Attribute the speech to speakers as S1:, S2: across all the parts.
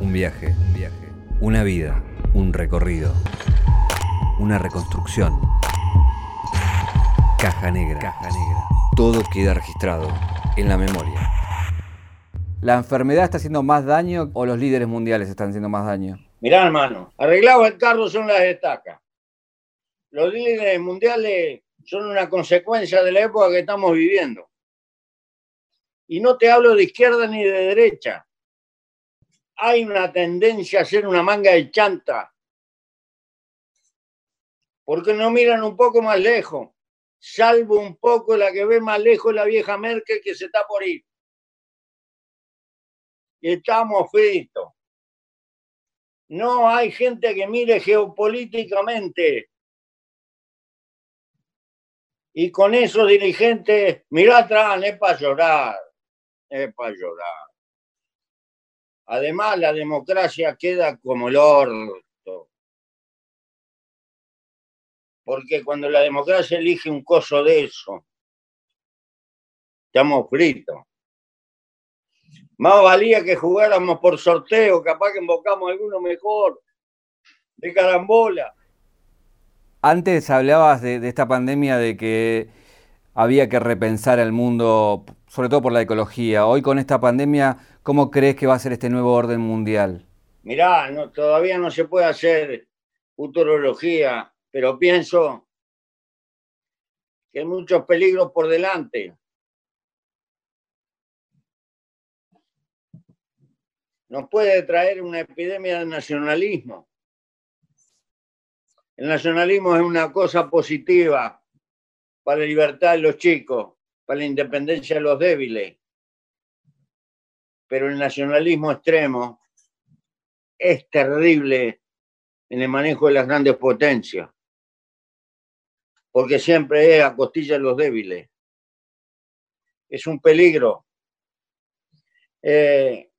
S1: Un viaje, un viaje. Una vida, un recorrido. Una reconstrucción. Caja negra. Caja negra. Todo queda registrado en la memoria.
S2: ¿La enfermedad está haciendo más daño o los líderes mundiales están haciendo más daño?
S3: Mirá, hermano, arreglado el carro son las estacas. Los líderes mundiales son una consecuencia de la época que estamos viviendo. Y no te hablo de izquierda ni de derecha. Hay una tendencia a ser una manga de chanta. Porque no miran un poco más lejos. Salvo un poco la que ve más lejos la vieja Merkel que se está por ir. Y estamos fritos. No hay gente que mire geopolíticamente. Y con esos dirigentes, mirá atrás, es para llorar, es para llorar. Además, la democracia queda como el orto. Porque cuando la democracia elige un coso de eso, estamos fritos. Más valía que jugáramos por sorteo, capaz que invocamos a alguno mejor, de carambola.
S2: Antes hablabas de, de, esta pandemia de que había que repensar el mundo, sobre todo por la ecología. Hoy con esta pandemia, ¿cómo crees que va a ser este nuevo orden mundial?
S3: Mirá, no, todavía no se puede hacer futurología, pero pienso que hay muchos peligros por delante. Nos puede traer una epidemia de nacionalismo. El nacionalismo es una cosa positiva para la libertad de los chicos, para la independencia de los débiles. Pero el nacionalismo extremo es terrible en el manejo de las grandes potencias, porque siempre es a costilla de los débiles. Es un peligro. Eh,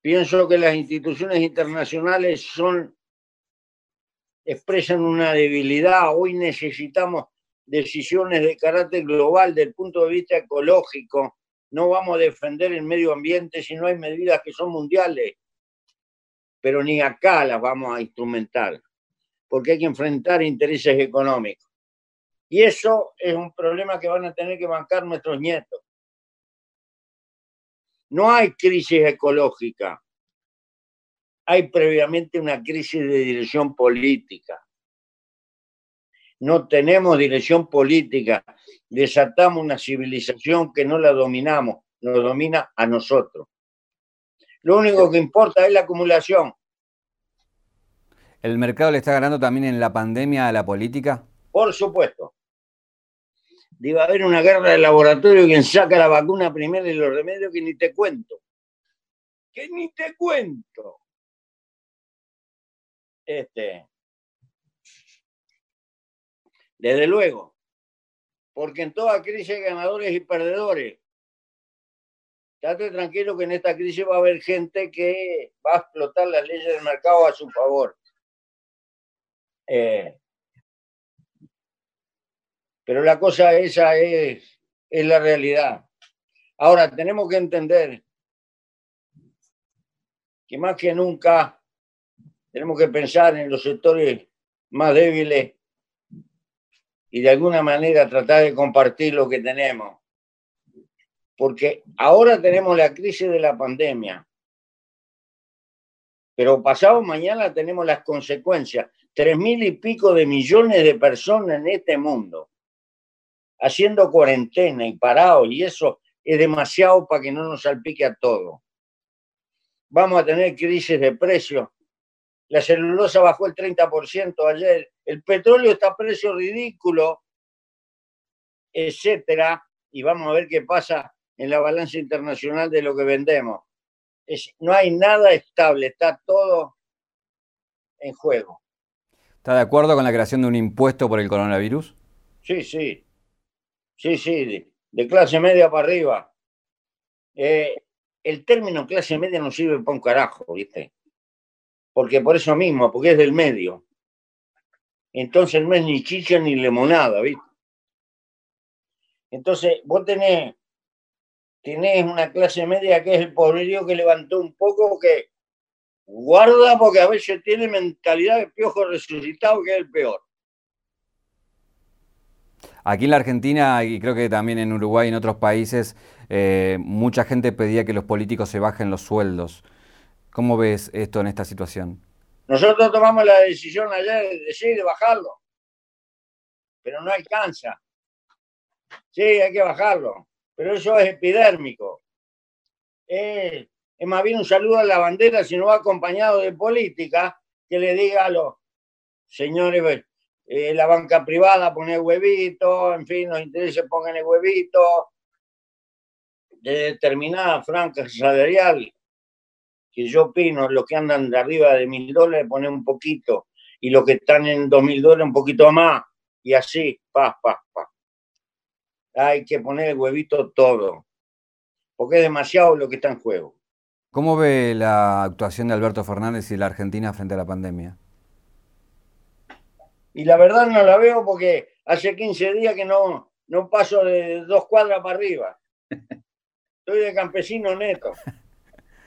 S3: pienso que las instituciones internacionales son expresan una debilidad. Hoy necesitamos decisiones de carácter global del punto de vista ecológico. No vamos a defender el medio ambiente si no hay medidas que son mundiales. Pero ni acá las vamos a instrumentar, porque hay que enfrentar intereses económicos. Y eso es un problema que van a tener que bancar nuestros nietos. No hay crisis ecológica, hay previamente una crisis de dirección política. No tenemos dirección política, desatamos una civilización que no la dominamos, nos domina a nosotros. Lo único que importa es la acumulación.
S2: ¿El mercado le está ganando también en la pandemia a la política?
S3: Por supuesto. Debe haber una guerra de laboratorio quien saca la vacuna primero y los remedios que ni te cuento. Que ni te cuento este, desde luego, porque en toda crisis hay ganadores y perdedores. Estate tranquilo que en esta crisis va a haber gente que va a explotar las leyes del mercado a su favor. Eh, pero la cosa esa es, es la realidad. Ahora, tenemos que entender que más que nunca tenemos que pensar en los sectores más débiles y de alguna manera tratar de compartir lo que tenemos. Porque ahora tenemos la crisis de la pandemia, pero pasado mañana tenemos las consecuencias. Tres mil y pico de millones de personas en este mundo haciendo cuarentena y parados, y eso es demasiado para que no nos salpique a todos. Vamos a tener crisis de precios la celulosa bajó el 30% ayer, el petróleo está a precio ridículo, etcétera, y vamos a ver qué pasa en la balanza internacional de lo que vendemos. no hay nada estable, está todo en juego.
S2: ¿Está de acuerdo con la creación de un impuesto por el coronavirus?
S3: Sí, sí. Sí, sí, de, clase media para arriba. Eh, el término clase media no sirve para un carajo, ¿viste? Porque por eso mismo, porque es del medio. Entonces no es ni chicha ni limonada, ¿viste? Entonces, vos tenés tenés una clase media que es el pobrerío que levantó un poco, que guarda porque a veces tiene mentalidad de piojo resucitado, que es el peor.
S2: Aquí en la Argentina y creo que también en Uruguay y en otros países, eh, mucha gente pedía que los políticos se bajen los sueldos. ¿Cómo ves esto en esta situación?
S3: Nosotros tomamos la decisión ayer de, sí, de bajarlo, pero no alcanza. Sí, hay que bajarlo, pero eso es epidérmico. es más bien un saludo a la bandera, si no va acompañado de política, que le diga a los señores, eh, la banca privada pone huevito, en fin, los intereses pongan el huevito, de determinada franca salarial, que yo opino, los que andan de arriba de mil dólares ponen un poquito, y los que están en dos mil dólares un poquito más, y así, pa, pa, pa. Hay que poner el huevito todo, porque es demasiado lo que está en juego.
S2: ¿Cómo ve la actuación de Alberto Fernández y la Argentina frente a la pandemia?
S3: Y la verdad no la veo porque hace 15 días que no, no paso de dos cuadras para arriba. Estoy de campesino neto.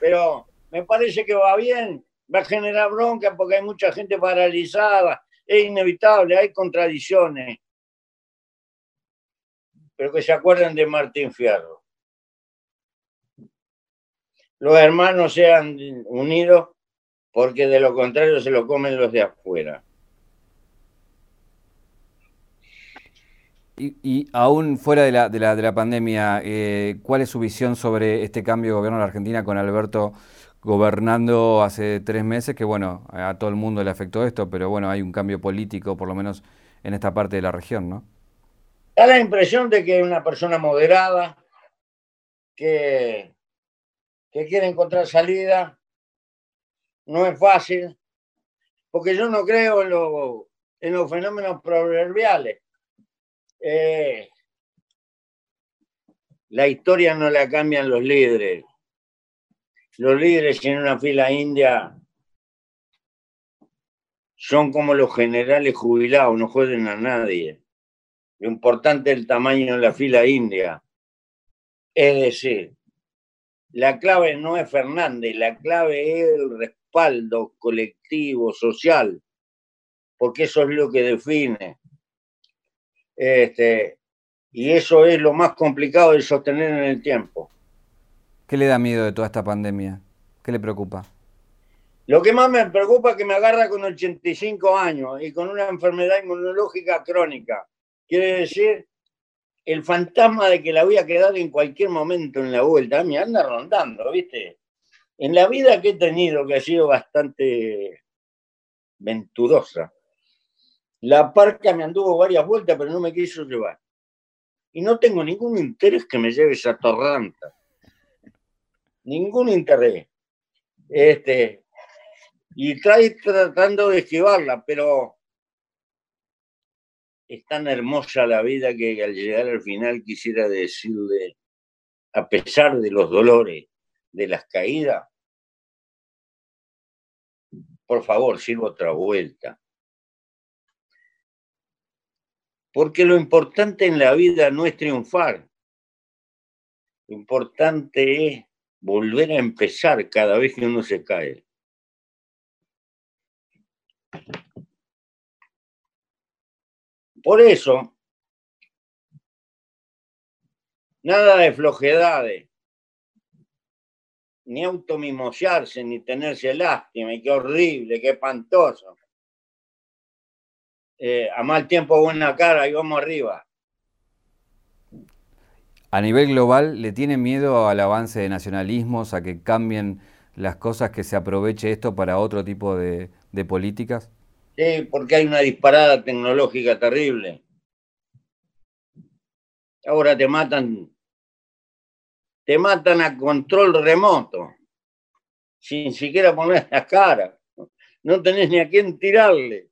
S3: Pero me parece que va bien, va a generar bronca porque hay mucha gente paralizada, es inevitable, hay contradicciones. Pero que se acuerden de Martín Fierro. Los hermanos sean unidos porque de lo contrario se lo comen los de afuera.
S2: Y, aún fuera de la, de la, de la pandemia, eh, ¿cuál es su visión sobre este cambio de gobierno en la Argentina con Alberto gobernando hace tres meses? Que bueno, a todo el mundo le afectó esto, pero bueno, hay un cambio político, por lo menos en esta parte de la región, ¿no?
S3: Da la impresión de que es una persona moderada, que, que quiere encontrar salida. No es fácil, porque yo no creo en, en los fenómenos proverbiales eh, la historia no la cambian los líderes. Los líderes en una fila india son como los generales jubilados, no joden a nadie. Lo importante es el tamaño de la fila india. Es decir, la clave no es Fernández, la clave es el respaldo colectivo, social, porque eso es lo que define. Este, y eso es lo más complicado de sostener en el tiempo.
S2: ¿Qué le da miedo de toda esta pandemia? ¿Qué le preocupa?
S3: Lo que más me preocupa es que me agarra con 85 años y con una enfermedad inmunológica crónica. Quiere decir, el fantasma de que la voy a quedar en cualquier momento en la vuelta me anda rondando, ¿viste? En la vida que he tenido, que ha sido bastante venturosa, la parca me anduvo varias vueltas, pero no me quiso llevar. Y no tengo ningún interés que me lleve esa torranta. Ningún interés. Este, y estoy tratando de esquivarla, pero es tan hermosa la vida que al llegar al final quisiera decirle, a pesar de los dolores, de las caídas, por favor, sirva otra vuelta. Porque lo importante en la vida no es triunfar. Lo importante es volver a empezar cada vez que uno se cae. Por eso, nada de flojedades, ni automimosearse, ni tenerse lástima, y qué horrible, qué espantoso. Eh, a mal tiempo buena cara y vamos arriba.
S2: A nivel global, ¿le tiene miedo al avance de nacionalismos, a que cambien las cosas, que se aproveche esto para otro tipo de, de políticas?
S3: Sí, porque hay una disparada tecnológica terrible. Ahora te matan, te matan a control remoto, sin siquiera poner la cara. No tenés ni a quién tirarle.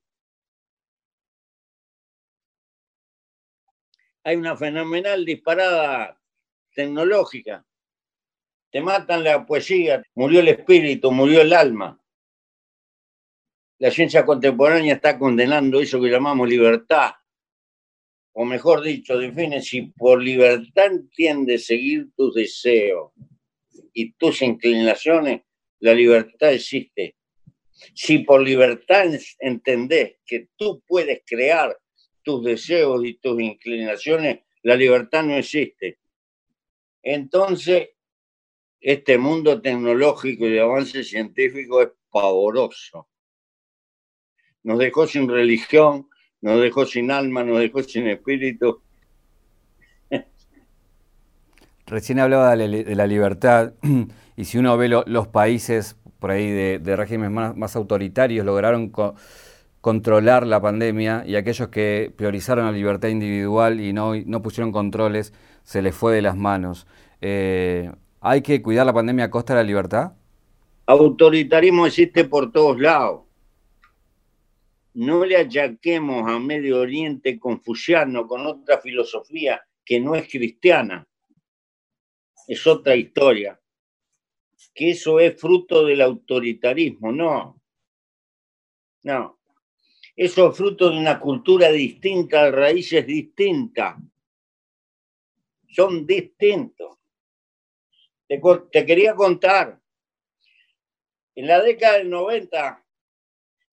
S3: Hay una fenomenal disparada tecnológica. Te matan la poesía, murió el espíritu, murió el alma. La ciencia contemporánea está condenando eso que llamamos libertad. o mejor dicho, define si por libertad entiendes seguir tus deseos y tus inclinaciones, la libertad existe. Si por libertad entendés que tú puedes crear tus deseos y tus inclinaciones, la libertad no existe. Entonces, este mundo tecnológico y de avance científico es pavoroso. Nos dejó sin religión, nos dejó sin alma, nos dejó sin espíritu.
S2: Recién hablaba de la libertad y si uno ve los países por ahí de, regímenes más, autoritarios lograron controlar la pandemia y aquellos que priorizaron la libertad individual y no, no pusieron controles, se les fue de las manos. Eh, ¿Hay que cuidar la pandemia a costa de la libertad?
S3: Autoritarismo existe por todos lados. No le achaquemos a Medio Oriente confuciano con otra filosofía que no es cristiana. Es otra historia. Que eso es fruto del autoritarismo. No. No. Eso es fruto de una cultura distinta, de raíces distintas. Son distintos. Te, quería contar, en la década del 90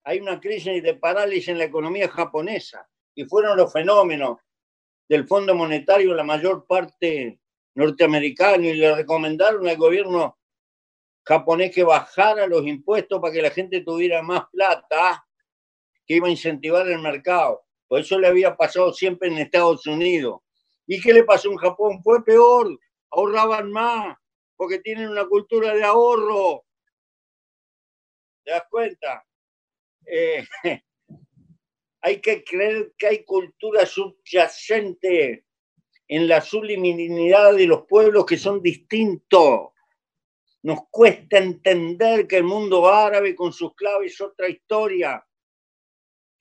S3: hay una crisis de parálisis en la economía japonesa y fueron los fenómenos del Fondo Monetario, la mayor parte norteamericano, y le recomendaron al gobierno japonés que bajara los impuestos para que la gente tuviera más plata, que iba a incentivar el mercado. Por eso le había pasado siempre en Estados Unidos. ¿Y qué le pasó en Japón? Fue peor, ahorraban más, porque tienen una cultura de ahorro. ¿Te das cuenta? Eh, hay que creer que hay cultura subyacente en la subliminidad de los pueblos que son distintos. Nos cuesta entender que el mundo árabe con sus claves es otra historia,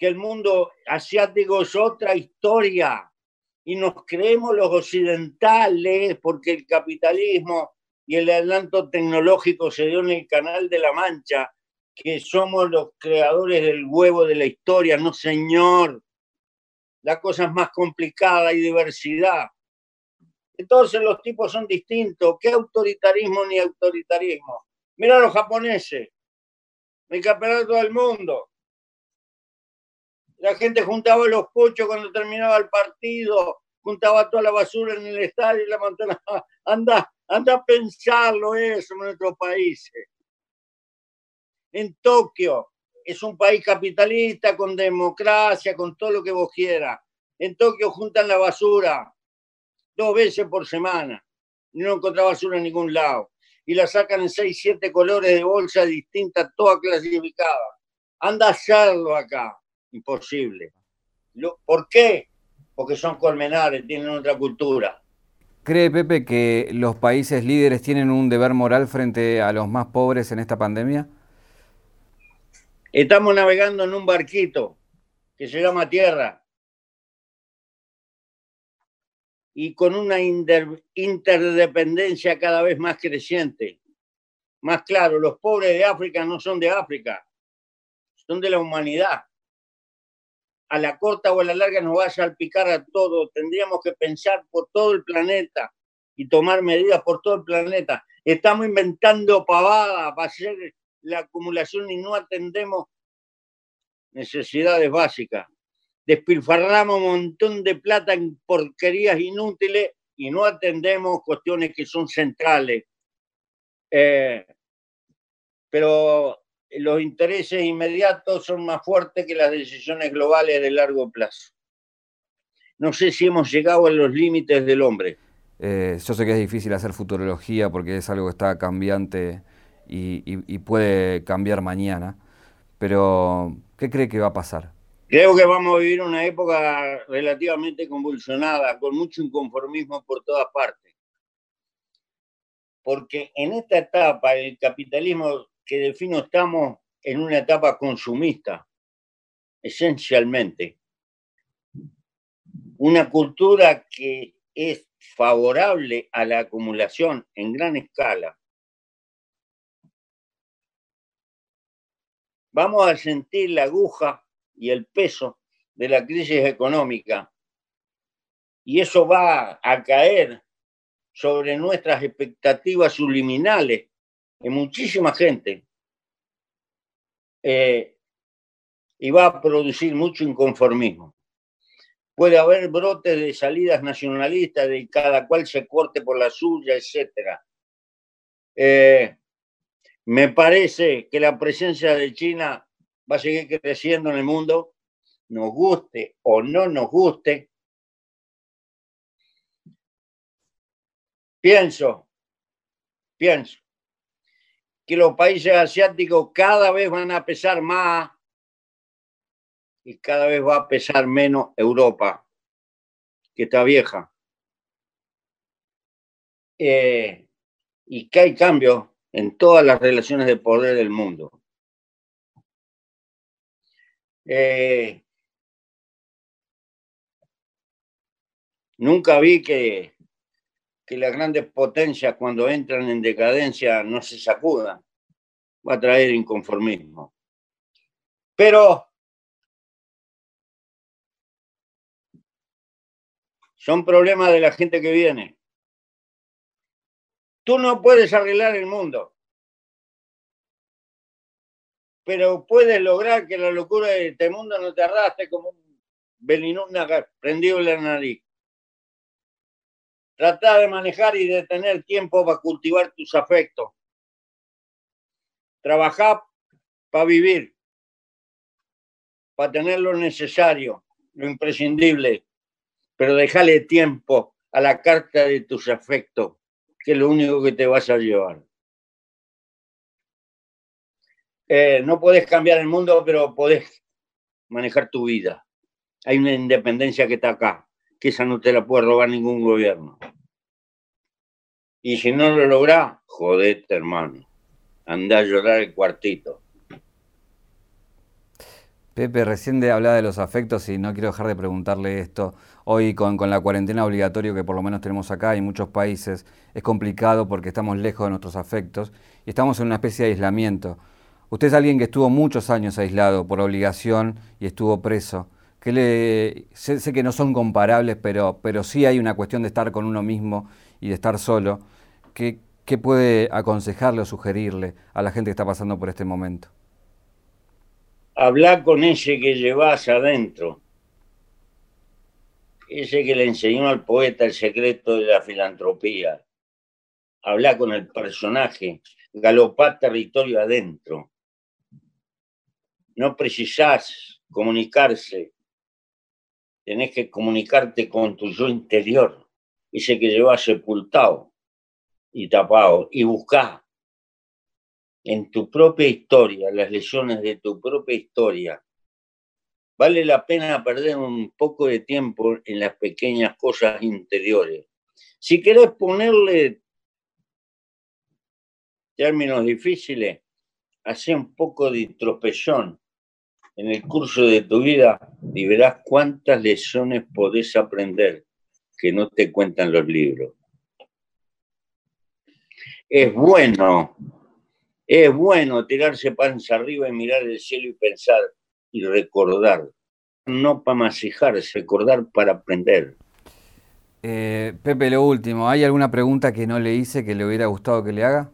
S3: que el mundo asiático es otra historia, y nos creemos los occidentales porque el capitalismo y el adelanto tecnológico se dio en el Canal de la Mancha, que somos los creadores del huevo de la historia. No, señor. La cosa es más complicada, hay diversidad. Entonces los tipos son distintos. ¿Qué autoritarismo ni autoritarismo? Mira a los japoneses, el campeonato del mundo. La gente juntaba los puchos cuando terminaba el partido, juntaba toda la basura en el estadio y la montaba. Anda, Anda a pensarlo eso en nuestros países. En Tokio es un país capitalista, con democracia, con todo lo que vos quieras. En Tokio juntan la basura dos veces por semana. No encuentran basura en ningún lado. Y la sacan en seis, siete colores de bolsa distintas, todas clasificadas. Anda a hacerlo acá. Imposible. ¿Por qué? Porque son colmenares, tienen otra cultura.
S2: ¿Cree Pepe que los países líderes tienen un deber moral frente a los más pobres en esta pandemia?
S3: Estamos navegando en un barquito que se llama Tierra y con una interdependencia cada vez más creciente. Más claro, los pobres de África no son de África, son de la humanidad a la corta o a la larga nos va a salpicar a todo. Tendríamos que pensar por todo el planeta y tomar medidas por todo el planeta. Estamos inventando pavadas para hacer la acumulación y no atendemos necesidades básicas. Despilfarramos un montón de plata en porquerías inútiles y no atendemos cuestiones que son centrales. Eh, pero los intereses inmediatos son más fuertes que las decisiones globales de largo plazo. No sé si hemos llegado a los límites del hombre.
S2: Eh, yo sé que es difícil hacer futurología porque es algo que está cambiante y, puede cambiar mañana, pero ¿qué cree que va a pasar?
S3: Creo que vamos a vivir una época relativamente convulsionada, con mucho inconformismo por todas partes. Porque en esta etapa el capitalismo que defino estamos en una etapa consumista, esencialmente. Una cultura que es favorable a la acumulación en gran escala. Vamos a sentir la aguja y el peso de la crisis económica Y eso va a caer sobre nuestras expectativas subliminales en muchísima gente. Eh, y va a producir mucho inconformismo. Puede haber brotes de salidas nacionalistas, de cada cual se corte por la suya, etc. Eh, me parece que la presencia de China va a seguir creciendo en el mundo, nos guste o no nos guste. Pienso, pienso que los países asiáticos cada vez van a pesar más y cada vez va a pesar menos Europa, que está vieja. Eh, y que hay cambios en todas las relaciones de poder del mundo. Eh, nunca vi que, que las grandes potencias cuando entran en decadencia no se sacudan. Va a traer inconformismo. Pero son problemas de la gente que viene. Tú no puedes arreglar el mundo, pero puedes lograr que la locura de este mundo no te arrastre como un velinuna prendido en la nariz. Trata de manejar y de tener tiempo para cultivar tus afectos. Trabajar para vivir, para tener lo necesario, lo imprescindible, pero déjale tiempo a la carta de tus afectos que es lo único que te vas a llevar. Eh, no puedes cambiar el mundo, pero podés manejar tu vida. Hay una independencia que está acá, que esa no te la puede robar ningún gobierno. Y si no lo lográs, jodete, hermano. Anda a llorar el cuartito.
S2: Pepe, recién hablaba de los afectos y no quiero dejar de preguntarle esto. Hoy con, la cuarentena obligatoria que por lo menos tenemos acá en muchos países, es complicado porque estamos lejos de nuestros afectos y estamos en una especie de aislamiento. Usted es alguien que estuvo muchos años aislado por obligación y estuvo preso. Que le, sé, que no son comparables, pero, pero sí hay una cuestión de estar con uno mismo y de estar solo. ¿Qué, puede aconsejarle o sugerirle a la gente que está pasando por este momento?
S3: hablar con ese que llevas adentro, ese que le enseñó al poeta el secreto de la filantropía. Hablar con el personaje, galopar territorio adentro. No precisás comunicarse, tenés que comunicarte con tu yo interior, ese que llevas sepultado y tapado, y buscar en tu propia historia, las lesiones de tu propia historia, vale la pena perder un poco de tiempo en las pequeñas cosas interiores. Si querés ponerle términos difíciles, hace un poco de introspección en el curso de tu vida y verás cuántas lecciones podés aprender que no te cuentan los libros. Es bueno es bueno tirarse panza arriba y mirar el cielo y pensar y recordar. No para masijarse, recordar para aprender.
S2: Eh, Pepe, lo último, ¿hay alguna pregunta que no le hice que le hubiera gustado que le haga?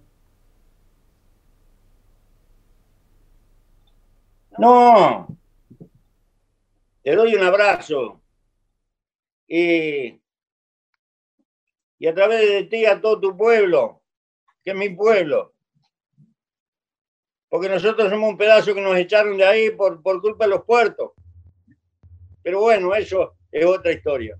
S3: No, te doy un abrazo y, y a través de ti a todo tu pueblo, que es mi pueblo porque nosotros somos un pedazo que nos echaron de ahí por, por culpa de los puertos. Pero bueno, eso es otra historia.